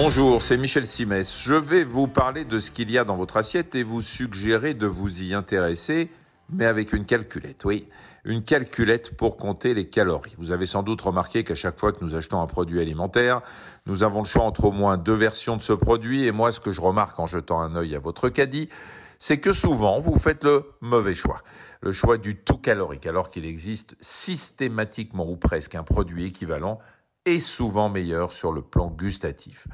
Bonjour, c'est Michel Simès. Je vais vous parler de ce qu'il y a dans votre assiette et vous suggérer de vous y intéresser, mais avec une calculette, oui. Une calculette pour compter les calories. Vous avez sans doute remarqué qu'à chaque fois que nous achetons un produit alimentaire, nous avons le choix entre au moins deux versions de ce produit et moi, ce que je remarque en jetant un œil à votre caddie, c'est que souvent, vous faites le mauvais choix. Le choix du tout calorique, alors qu'il existe systématiquement ou presque un produit équivalent et souvent meilleur sur le plan gustatif.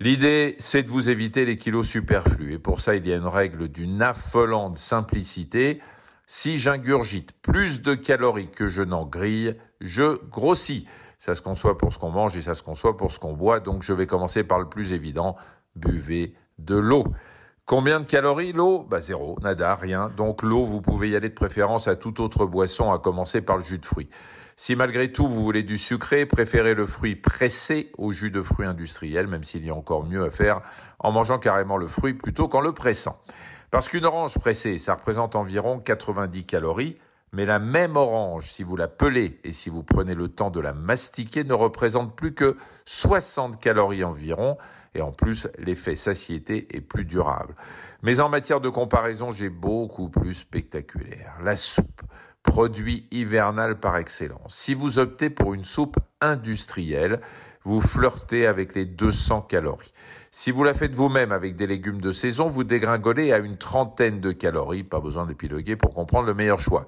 L'idée, c'est de vous éviter les kilos superflus. Et pour ça, il y a une règle d'une affolante simplicité. Si j'ingurgite plus de calories que je n'en grille, je grossis. Ça se conçoit pour ce qu'on mange et ça se conçoit pour ce qu'on boit. Donc je vais commencer par le plus évident. Buvez de l'eau. Combien de calories l'eau? Bah zéro, nada, rien. Donc l'eau, vous pouvez y aller de préférence à toute autre boisson, à commencer par le jus de fruits. Si malgré tout vous voulez du sucré, préférez le fruit pressé au jus de fruits industriel, même s'il y a encore mieux à faire en mangeant carrément le fruit plutôt qu'en le pressant. Parce qu'une orange pressée, ça représente environ 90 calories, mais la même orange, si vous la pelez et si vous prenez le temps de la mastiquer, ne représente plus que 60 calories environ, et en plus, l'effet satiété est plus durable. Mais en matière de comparaison, j'ai beaucoup plus spectaculaire. La soupe, produit hivernal par excellence. Si vous optez pour une soupe industrielle, vous flirtez avec les 200 calories. Si vous la faites vous-même avec des légumes de saison, vous dégringolez à une trentaine de calories. Pas besoin d'épiloguer pour comprendre le meilleur choix.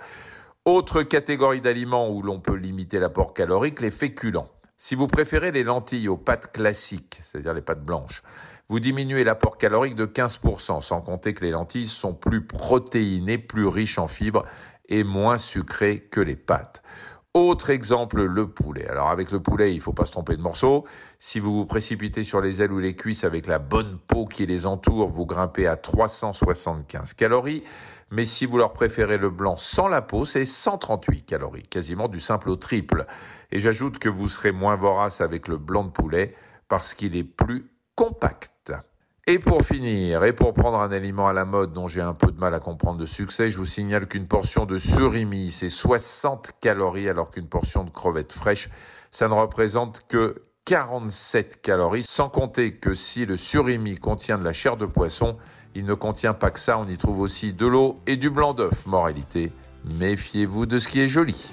Autre catégorie d'aliments où l'on peut limiter l'apport calorique, les féculents. Si vous préférez les lentilles aux pâtes classiques, c'est-à-dire les pâtes blanches, vous diminuez l'apport calorique de 15%, sans compter que les lentilles sont plus protéinées, plus riches en fibres et moins sucrées que les pâtes. Autre exemple, le poulet. Alors avec le poulet, il faut pas se tromper de morceau. Si vous vous précipitez sur les ailes ou les cuisses avec la bonne peau qui les entoure, vous grimpez à 375 calories. Mais si vous leur préférez le blanc sans la peau, c'est 138 calories, quasiment du simple au triple. Et j'ajoute que vous serez moins vorace avec le blanc de poulet parce qu'il est plus compact. Et pour finir, et pour prendre un aliment à la mode dont j'ai un peu de mal à comprendre le succès, je vous signale qu'une portion de surimi, c'est 60 calories, alors qu'une portion de crevettes fraîches, ça ne représente que 47 calories, sans compter que si le surimi contient de la chair de poisson, il ne contient pas que ça, on y trouve aussi de l'eau et du blanc d'œuf. Moralité, méfiez-vous de ce qui est joli.